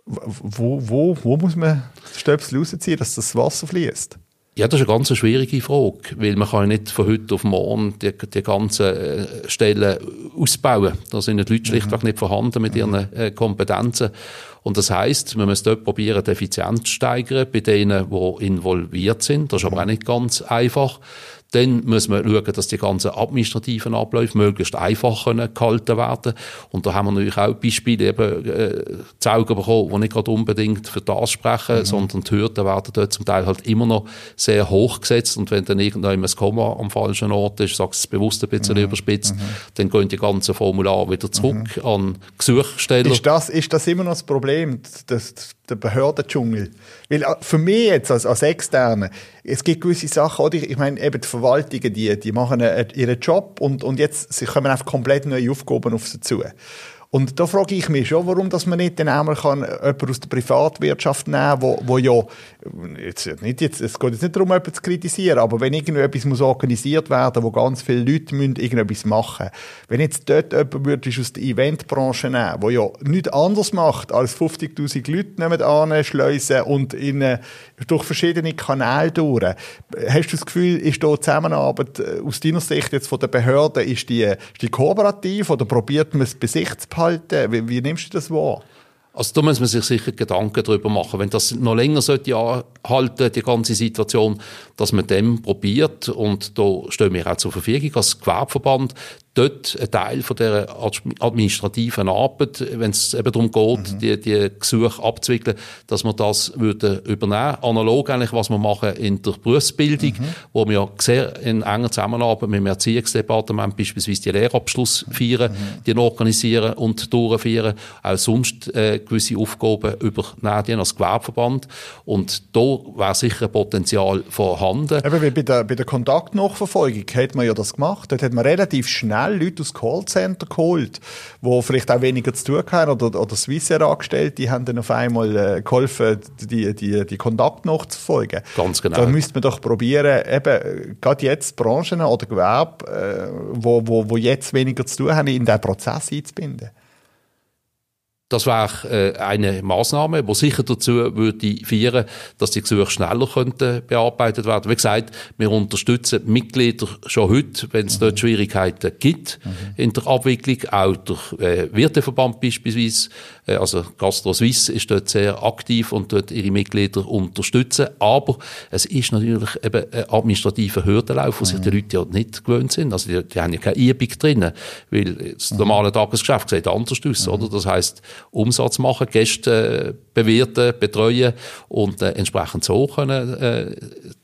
Wo, wo, wo muss man Stöpsel rausziehen, dass das Wasser fließt? Ja, das ist eine ganz schwierige Frage, weil man kann nicht von heute auf morgen die, die ganzen äh, Stellen ausbauen. Da sind die Leute schlichtweg mhm. nicht vorhanden mit ihren mhm. äh, Kompetenzen. Und das heißt, man muss dort probieren, die Effizienz zu steigern bei denen, die involviert sind. Das ist aber auch nicht ganz einfach. Dann muss man schauen, dass die ganzen administrativen Abläufe möglichst einfach können gehalten werden Und da haben wir natürlich auch Beispiele eben, äh, zu Augen bekommen, die nicht gerade unbedingt für das sprechen, mhm. sondern die Hürden werden dort zum Teil halt immer noch sehr hoch gesetzt. Und wenn dann irgendwann ein Komma am falschen Ort ist, sagst es bewusst ein bisschen mhm. überspitzt, mhm. dann gehen die ganzen Formulare wieder zurück mhm. an Gesuchsteller. Ist das, ist das immer noch das Problem, das, der Behördendschungel? Weil äh, für mich jetzt als, als Externe, es gibt gewisse Sachen, oder? ich meine, eben die Verwaltungen, die, die machen ihren Job und, und jetzt sie kommen einfach komplett neue Aufgaben auf sie zu. Und da frage ich mich schon, warum dass man nicht den einmal kann, jemanden aus der Privatwirtschaft nehmen wo, wo ja, jetzt, nicht jetzt, es geht jetzt nicht darum, jemanden zu kritisieren, aber wenn irgendetwas muss organisiert werden wo ganz viele Leute müssen irgendetwas machen. Wenn jetzt dort jemand würdest aus der Eventbranche nehmen, wo ja nichts anderes macht, als 50'000 Leute nebenan schleusen und in, äh, durch verschiedene Kanäle durch, hast du das Gefühl, ist da Zusammenarbeit äh, aus deiner Sicht jetzt von den Behörden, ist die, ist die kooperativ oder probiert man es bei sich zu halten? Wie, wie nimmst du das wahr? Also da muss man sich sicher Gedanken darüber machen. Wenn das noch länger sollte anhalten, die ganze Situation, dass man dem probiert, und da stehen wir auch zur Verfügung als Gewerbeverband, dort ein Teil von der administrativen Arbeit, wenn es eben darum geht, mhm. die, die Gesuche abzuwickeln, dass wir das würden übernehmen. Analog eigentlich, was wir machen in der Berufsbildung, mhm. wo wir sehr in enger Zusammenarbeit mit dem Erziehungsdepartement beispielsweise die Lehrabschlussfeiern, mhm. die organisieren und durchführen, auch sonst äh, gewisse Aufgaben übernehmen die als Gewerbeverband. Und da wäre sicher ein Potenzial vorhanden. Eben wie bei der, bei der Kontaktnachverfolgung hat man ja das gemacht. Dort hat man relativ schnell schnell Leute aus Callcenter geholt, die vielleicht auch weniger zu tun haben oder, oder Swissair angestellt, die haben dann auf einmal äh, geholfen, die, die, die Kontakte nachzufolgen. Ganz genau. Da müsste man doch probieren, eben, gerade jetzt Branchen oder Gewerbe, äh, wo, wo, wo jetzt weniger zu tun haben, in diesen Prozess einzubinden. Das wäre äh, eine Maßnahme, die sicher dazu würde führen, dass die Gesuche schneller könnten bearbeitet werden. Wie gesagt, wir unterstützen Mitglieder schon heute, wenn es mhm. dort Schwierigkeiten gibt mhm. in der Abwicklung, auch durch äh, Wirteverband beispielsweise. Äh, also Gastro Suisse ist dort sehr aktiv und dort ihre Mitglieder unterstützen. Aber es ist natürlich eben ein administrativer Hürdenlauf, wo mhm. sich die Leute ja nicht gewöhnt sind. Also die, die haben ja keine Übung drin, weil das mhm. normale Tagesgeschäft sieht anders aus, mhm. oder? Das heißt Umsatz machen, Gäste äh, bewirten, betreuen und äh, entsprechend so können äh,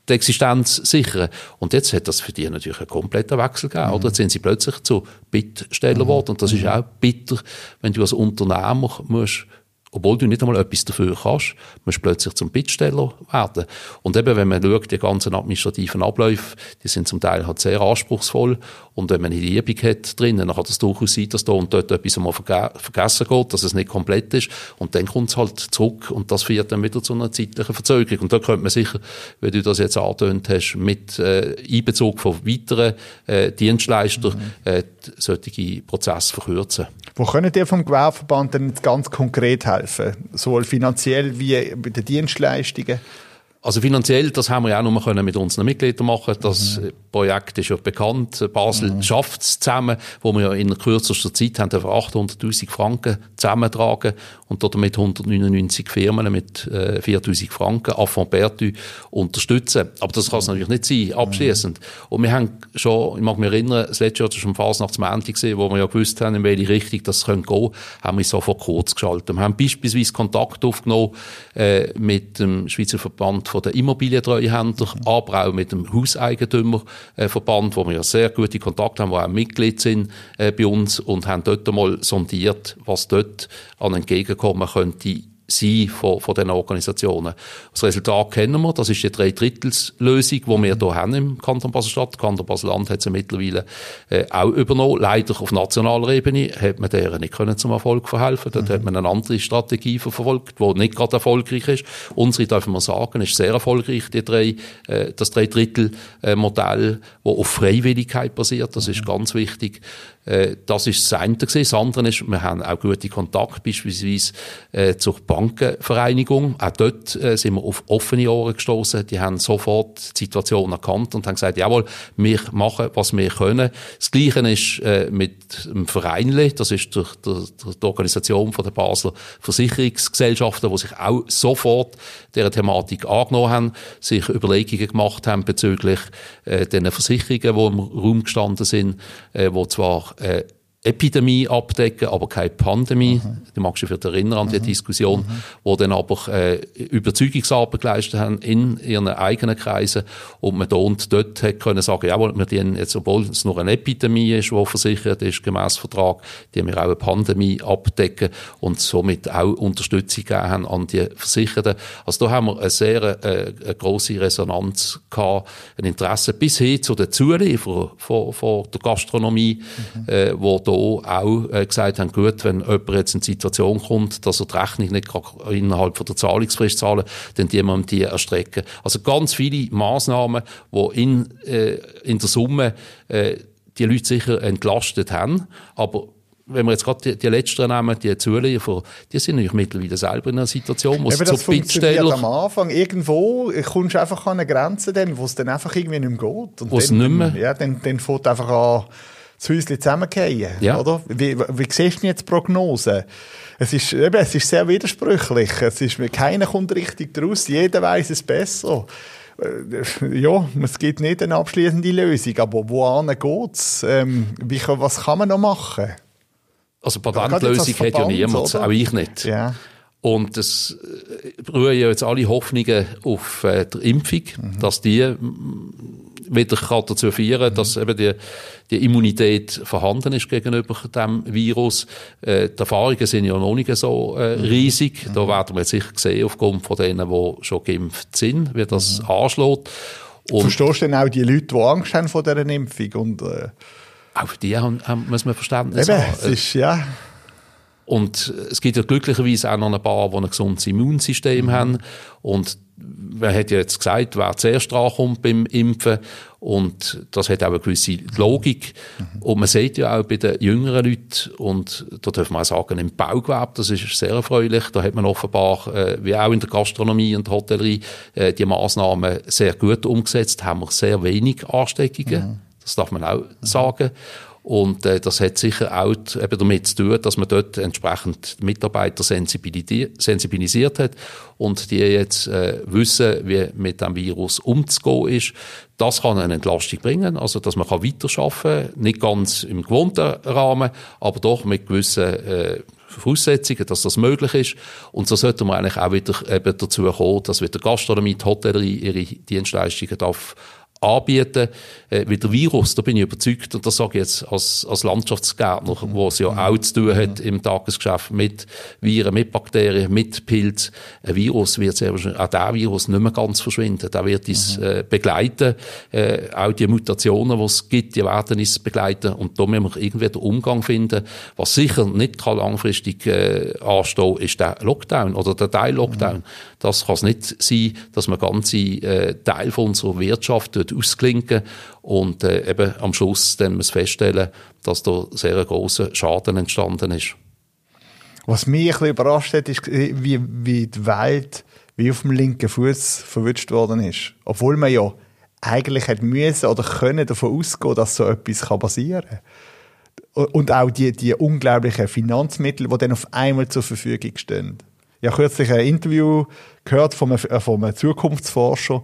die Existenz sichern. Und jetzt hat das für die natürlich einen kompletten Wechsel gegeben. Mhm. Oder? Jetzt sind sie plötzlich zu Bittsteller mhm. geworden. Und das ist mhm. auch bitter, wenn du als Unternehmer musst obwohl du nicht einmal etwas dafür kannst, musst du plötzlich zum Bittsteller werden. Und eben, wenn man schaut, die ganzen administrativen Abläufe, die sind zum Teil halt sehr anspruchsvoll. Und wenn man eine Übung hat drinnen, dann kann es durchaus sein, dass da und dort etwas einmal verge vergessen geht, dass es nicht komplett ist. Und dann kommt es halt zurück und das führt dann wieder zu einer zeitlichen Verzögerung. Und da könnte man sicher, wie du das jetzt angetönt hast, mit äh, Einbezug von weiteren äh, Dienstleistern mhm. äh, solche Prozesse verkürzen. Wo können ihr vom Gewerbeverband denn ganz konkret helfen? Sowohl finanziell wie bei den Dienstleistungen? Also finanziell, das haben wir ja auch nur können mit unseren Mitgliedern machen. Das mhm. Projekt ist ja bekannt. Basel mhm. schafft es zusammen, wo wir ja in kürzester Zeit haben 800'000 Franken zusammentragen und damit 199 Firmen mit äh, 4'000 Franken Affront Pertu unterstützen. Aber das kann es natürlich nicht sein, abschließend. Mhm. Und wir haben schon, ich mag mich erinnern, das letzte Jahr war schon Fasnachtsmänti gesehen, wo wir ja gewusst haben, in welche Richtung das gehen könnte, haben wir sofort kurz geschaltet. Wir haben beispielsweise Kontakt aufgenommen äh, mit dem Schweizer Verband von den Immobilientreuhändlern, mhm. aber auch mit dem Hauseigentümerverband, wo wir ja sehr gute Kontakte haben, wo auch Mitglied sind äh, bei uns und haben dort einmal sondiert, was dort an Entgegenkommen könnte sein von, von diesen Organisationen. Das Resultat kennen wir, das ist die Drei-Drittels-Lösung, die wir hier haben im Kanton Basel-Stadt. Kanton Basel-Land hat sie mittlerweile äh, auch übernommen. Leider auf nationaler Ebene hat man deren nicht können zum Erfolg verhelfen. Dort mhm. hat man eine andere Strategie verfolgt, die nicht gerade erfolgreich ist. Unsere, darf man sagen, ist sehr erfolgreich, die drei, äh, das Drei-Drittel-Modell, das auf Freiwilligkeit basiert. Das ist ganz wichtig. Äh, das ist das eine. Das andere ist, wir haben auch gute Kontakte beispielsweise äh, zur Bankenvereinigung. Auch dort äh, sind wir auf offene Ohren gestoßen. Die haben sofort die Situation erkannt und haben gesagt, jawohl, wir machen, was wir können. Das Gleiche ist äh, mit dem Vereinle. Das ist durch, durch, durch die Organisation von der Basler Versicherungsgesellschaften, die sich auch sofort dieser Thematik angenommen haben, sich Überlegungen gemacht haben bezüglich äh, den Versicherungen, die im Raum gestanden sind, äh, wo zwar äh, Epidemie abdecken, aber keine Pandemie. Mhm. Du magst dich vielleicht erinnern an die mhm. Diskussion, mhm. wo dann aber äh, Überzeugungsarbeit geleistet haben in ihren eigenen Kreisen und man da und dort hat können sagen, jawohl, wir dienen jetzt, obwohl es nur eine Epidemie ist, die versichert ist, gemäß Vertrag, die wir auch eine Pandemie abdecken und somit auch Unterstützung gegeben haben an die Versicherten. Also da haben wir eine sehr äh, eine grosse Resonanz gehabt, ein Interesse bis hin zu den Zulieferern von, von der Gastronomie, mhm. äh, wo da auch äh, gesagt haben, gut, wenn jemand jetzt in die Situation kommt, dass er die Rechnung nicht innerhalb von der Zahlungsfrist zahlen, dann die man die erstrecken. Also ganz viele Massnahmen, die in, äh, in der Summe äh, die Leute sicher entlastet haben, aber wenn wir jetzt gerade die, die letzten nehmen, die Zulieferer, die sind natürlich mittlerweile selber in einer Situation, wo sie zu Bittsteller... am Anfang. Irgendwo kommst du einfach an eine Grenze, wo es dann einfach irgendwie nicht mehr geht. Wo es nicht mehr... Ja, dann, dann fängt einfach an das Häuschen zusammengehen, ja. oder? Wie, wie siehst du jetzt die Prognose? Es ist, eben, es ist sehr widersprüchlich. Es ist, keiner kommt richtig draus, jeder weiß es besser. Äh, ja, es gibt nicht eine abschließende Lösung, aber wohin geht es? Ähm, was kann man noch machen? Also Patentlösung hat ja niemand, oder? auch ich nicht. Ja. Und es ruhen ja jetzt alle Hoffnungen auf äh, die Impfung, mhm. dass die wieder kann dazu führen, mhm. dass eben die, die Immunität vorhanden ist gegenüber dem Virus. Äh, die Erfahrungen sind ja noch nicht so äh, mhm. riesig. Mhm. Da werden wir jetzt sicher sehen, aufgrund von denen, die schon geimpft sind, wie das mhm. anschlägt. Und Verstehst du denn auch die Leute, die Angst haben vor dieser Impfung? Und, äh, auch die haben, haben, muss man Verständnis eben, haben. Es ist, ja. Und es gibt ja glücklicherweise auch noch ein paar, die ein gesundes Immunsystem mhm. haben. Und man hat ja jetzt gesagt, wer zuerst drankommt beim Impfen. Und das hat auch eine gewisse Logik. Mhm. Und man sieht ja auch bei den jüngeren Leuten, und da dürfen wir auch sagen, im Baugewerbe, das ist sehr erfreulich, da hat man offenbar, äh, wie auch in der Gastronomie und Hotellerie, äh, die Maßnahmen sehr gut umgesetzt, haben wir sehr wenig Ansteckungen. Mhm. Das darf man auch sagen. Und äh, das hat sicher auch eben damit zu tun, dass man dort entsprechend Mitarbeiter sensibilisiert hat und die jetzt äh, wissen, wie mit dem Virus umzugehen ist. Das kann eine Entlastung bringen, also dass man kann weiterarbeiten kann, nicht ganz im gewohnten Rahmen, aber doch mit gewissen äh, Voraussetzungen, dass das möglich ist. Und so sollte man eigentlich auch wieder eben dazu kommen, dass wieder Gastronomie, die Hotellerie ihre Dienstleistungen darf anbieten äh, wie der Virus. Da bin ich überzeugt, und das sage ich jetzt als, als Landschaftsgärtner, mhm. wo es ja auch zu tun hat mhm. im Tagesgeschäft mit Viren, mit Bakterien, mit Pilz. Ein Virus wird sehr wahrscheinlich, auch der Virus nicht mehr ganz verschwinden. Der wird uns mhm. äh, begleiten. Äh, auch die Mutationen, die es gibt, die werden uns begleiten. Und da müssen wir irgendwie den Umgang finden. Was sicher nicht kann langfristig äh, anstehen, ist der Lockdown oder der Teil-Lockdown. Mhm. Das kann es nicht sein, dass man ganze äh, Teil von unserer Wirtschaft ausklinken und äh, eben am Schluss dann muss feststellen, dass da sehr ein grosser Schaden entstanden ist. Was mich ein bisschen überrascht hat, ist, wie, wie die Welt wie auf dem linken Fuß verwünscht worden ist. Obwohl man ja eigentlich hätte müssen oder können davon ausgehen, dass so etwas passieren kann. Und auch die, die unglaublichen Finanzmittel, die dann auf einmal zur Verfügung stehen. Ich habe kürzlich ein Interview gehört von einem, von einem Zukunftsforscher,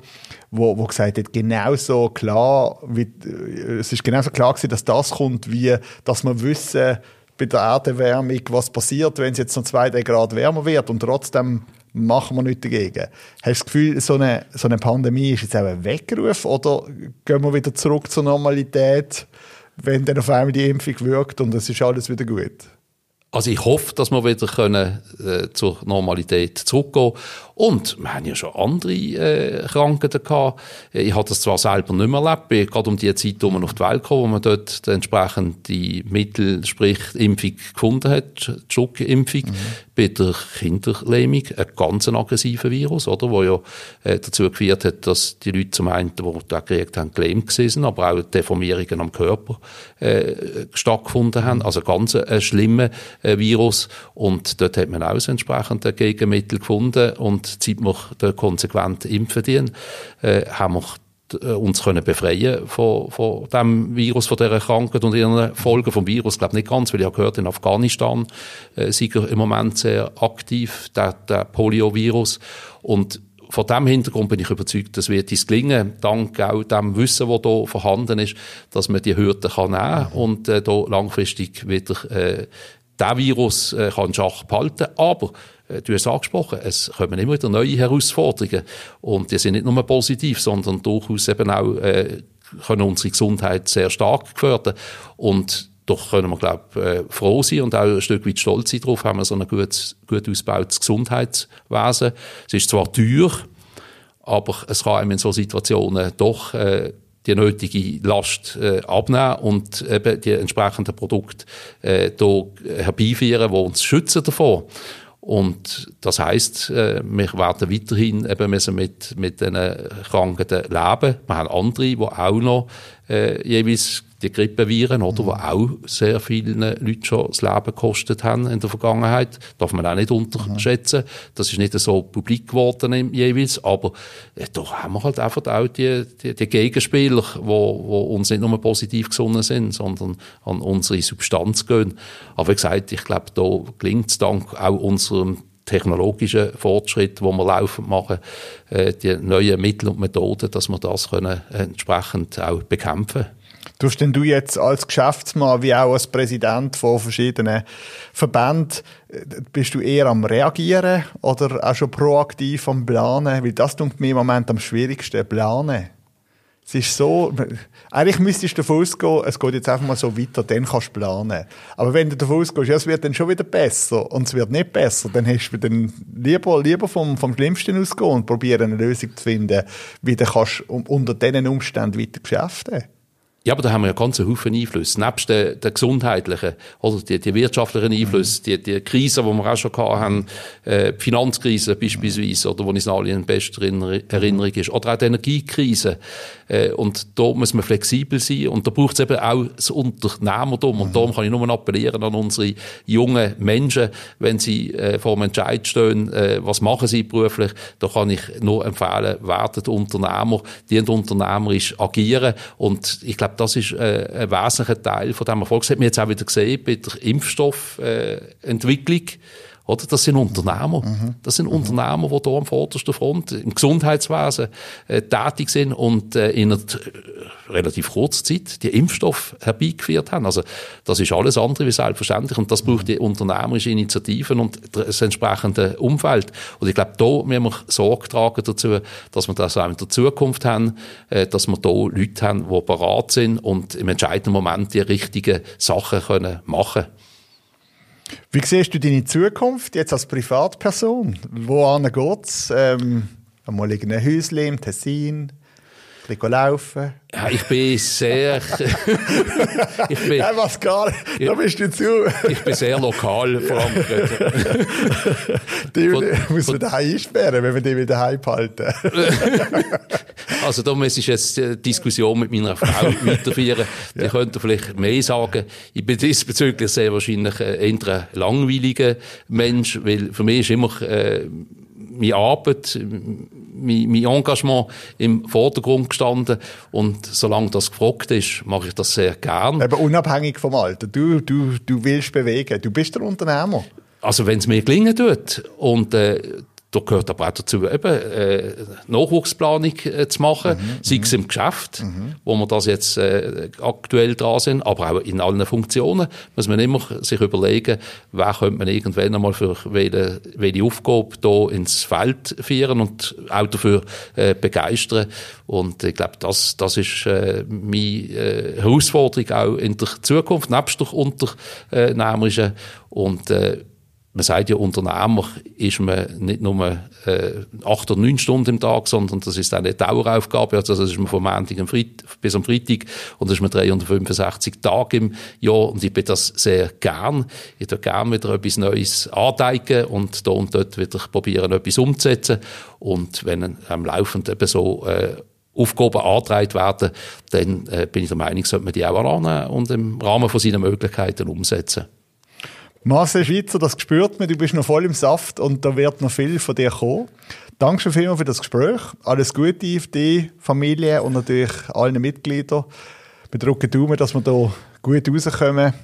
wo, wo gesagt hat, genauso klar, wie, äh, es ist genauso klar gewesen, dass das kommt, wie, dass man wissen, bei der Erderwärmung, was passiert, wenn es jetzt noch zwei, drei Grad wärmer wird und trotzdem machen wir nichts dagegen. Hast du das Gefühl, so eine, so eine Pandemie ist jetzt auch ein Weckruf oder gehen wir wieder zurück zur Normalität, wenn dann auf einmal die Impfung wirkt und es ist alles wieder gut? Also ich hoffe, dass wir wieder können, äh, zur Normalität zurückgehen und wir haben ja schon andere äh, Krankheiten gehabt. Ich habe das zwar selber nicht mehr erlebt, bin gerade um die Zeit, wo man auf die Welt kam, wo man dort entsprechend die Mittel, sprich Impfung gefunden hat, die Schluckimpfung, mhm. bei der Kinderlähmung, ein ganz aggressiver Virus, oder, wo ja äh, dazu geführt hat, dass die Leute zum einen, die das gekriegt haben, gelähmt gewesen aber auch Deformierungen am Körper äh, stattgefunden haben. Also ganz ein schlimmer äh, Virus und dort hat man auch entsprechend ein Gegenmittel gefunden und seit wir da konsequent impfen, dienen, äh, haben wir äh, uns können befreien von, von dem Virus, von dieser Krankheit und ihren Folgen vom Virus. Ich glaube nicht ganz, weil ich habe gehört, in Afghanistan äh, sind im Moment sehr aktiv, der, der Poliovirus. Und vor dem Hintergrund bin ich überzeugt, dass wird es gelingen, dank auch dem Wissen, das hier vorhanden ist, dass man die Hürden kann nehmen mhm. und äh, da langfristig wieder äh, der Virus äh, kann Schach behalten. Aber du hast angesprochen, es kommen immer wieder neue Herausforderungen. Und die sind nicht nur positiv, sondern durchaus eben auch, äh, können unsere Gesundheit sehr stark gefördern. Und doch können wir, glaube äh, froh sein und auch ein Stück weit stolz sein darauf, haben wir so ein gut, gut ausgebautes Gesundheitswesen. Es ist zwar teuer, aber es kann einem in so Situationen doch äh, die nötige Last äh, abnehmen und eben die entsprechenden Produkte äh, herbeiführen, die uns schützen davor. Und das heißt, äh, wir werden weiterhin eben müssen mit, mit diesen Krankheiten leben. Wir haben andere, die auch noch äh, jeweils die Grippeviren, oder, mhm. die auch sehr vielen Leuten schon das Leben gekostet haben in der Vergangenheit. Darf man auch nicht unterschätzen. Mhm. Das ist nicht so publik geworden jeweils, aber äh, da haben wir halt einfach auch die, die, die Gegenspieler, wo, wo uns nicht nur positiv gesonnen sind, sondern an unsere Substanz gehen. Aber wie gesagt, ich glaube, da gelingt es dank auch unserem technologischen Fortschritt, wo wir laufend machen, äh, die neuen Mittel und Methoden, dass wir das können entsprechend auch bekämpfen können. Tust denn du jetzt als Geschäftsmann wie auch als Präsident von verschiedenen Verbänden, äh, bist du eher am Reagieren oder auch schon proaktiv am Planen? Weil das tut mir im Moment am schwierigsten, planen. Es ist so, eigentlich müsstest du davon ausgehen, es geht jetzt einfach mal so weiter, dann kannst du planen. Aber wenn du davon ausgehst, ja, es wird dann schon wieder besser und es wird nicht besser, dann hast du dann lieber, lieber vom, vom Schlimmsten ausgehen und probieren eine Lösung zu finden, wie du kannst unter diesen Umständen weiter geschäften ja, aber da haben wir ja ganz Haufen Einflüsse. Nebst den, den gesundheitlichen oder? Die, die wirtschaftlichen Einflüsse, die, die Krise, die wir auch schon gehabt haben, äh, die Finanzkrise beispielsweise, oder wo uns alle in bester Erinnerung ist, oder auch die Energiekrise. Äh, und da muss man flexibel sein. Und da braucht es eben auch das Unternehmertum. Und darum kann ich nur appellieren an unsere jungen Menschen, wenn sie äh, vor dem Entscheid stehen, äh, was machen sie beruflich, da kann ich nur empfehlen, werdet Unternehmer, die unternehmerisch agieren. Und ich glaube, das ist äh, ein wesentlicher Teil von dem Erfolg. Das hat man jetzt auch wieder gesehen bei der Impfstoffentwicklung. Äh, Oder? Das sind Unternehmer. Mhm. Das sind. Unternehmer, die hier am vordersten Front im Gesundheitswesen äh, tätig sind und äh, in einer äh, relativ kurzer Zeit die Impfstoff herbeigeführt haben. Also das ist alles andere wie selbstverständlich und das braucht die unternehmerische Initiativen und das entsprechende Umfeld. Und ich glaube, da müssen wir Sorge tragen dazu, dass wir das auch in der Zukunft haben, äh, dass wir da Leute haben, die bereit sind und im entscheidenden Moment die richtigen Sachen können machen Wie siehst du deine Zukunft jetzt als Privatperson? Wohin geht's? Ähm, einmal in einem Häuschen im Tessin? Bisschen laufen. Ja, ich bin sehr... ich bin, ja, was gar da bist du zu. ich bin sehr lokal verankert. die von, muss man daheim einsperren, wenn wir die wieder daheim behalten. also da muss ich jetzt die Diskussion mit meiner Frau weiterführen. Die ja. könnte vielleicht mehr sagen. Ich bin diesbezüglich sehr wahrscheinlich ein langweiliger Mensch, weil für mich ist immer... Äh, meine Arbeit, mein, mein Engagement im Vordergrund gestanden. Und solange das gefragt ist, mache ich das sehr gern. Aber unabhängig vom Alter. Du, du, du willst bewegen. Du bist der Unternehmer. Also wenn es mir gelingen tut und äh, da gehört aber auch dazu, eben, äh, Nachwuchsplanung äh, zu machen, mhm, sei es im Geschäft, mhm. wo wir das jetzt äh, aktuell dran sind, aber auch in allen Funktionen muss man immer sich überlegen, wer könnte man irgendwann einmal für welche, welche Aufgabe da ins Feld führen und auch dafür äh, begeistern. Und ich glaube, das, das ist äh, meine äh, Herausforderung auch in der Zukunft, nebst der unternehmerischen. Und äh, man sagt ja, Unternehmer ist man nicht nur äh, acht oder neun Stunden im Tag, sondern das ist eine Daueraufgabe. Also das ist man vom Montag bis am Freitag und das ist man 365 Tage im Jahr und ich bin das sehr gern. Ich tue gern wieder etwas Neues andenken und da und dort wieder probieren, etwas umzusetzen. Und wenn am Laufenden eben so äh, Aufgaben angetragen werden, dann äh, bin ich der Meinung, sollte man die auch annehmen und im Rahmen von seinen Möglichkeiten umsetzen. Marcel Schweizer, das spürt man, du bist noch voll im Saft und da wird noch viel von dir kommen. Danke schon vielmals für das Gespräch. Alles Gute für die Familie und natürlich allen Mitgliedern. Wir drücken Daumen, dass wir da gut rauskommen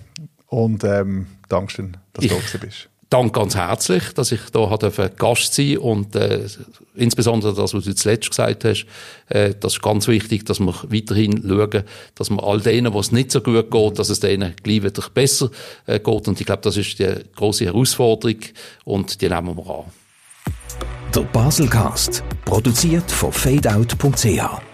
und ähm, Dankeschön, dass du da bist danke ganz herzlich, dass ich da hatte Gast sein und äh, insbesondere das, was du zuletzt gesagt hast, äh, das ist ganz wichtig, dass wir weiterhin schauen, dass wir all denen, wo es nicht so gut geht, dass es denen gleich wieder besser äh, geht und ich glaube, das ist die große Herausforderung und die nehmen wir an. Der Baselcast, produziert von fadeout.ch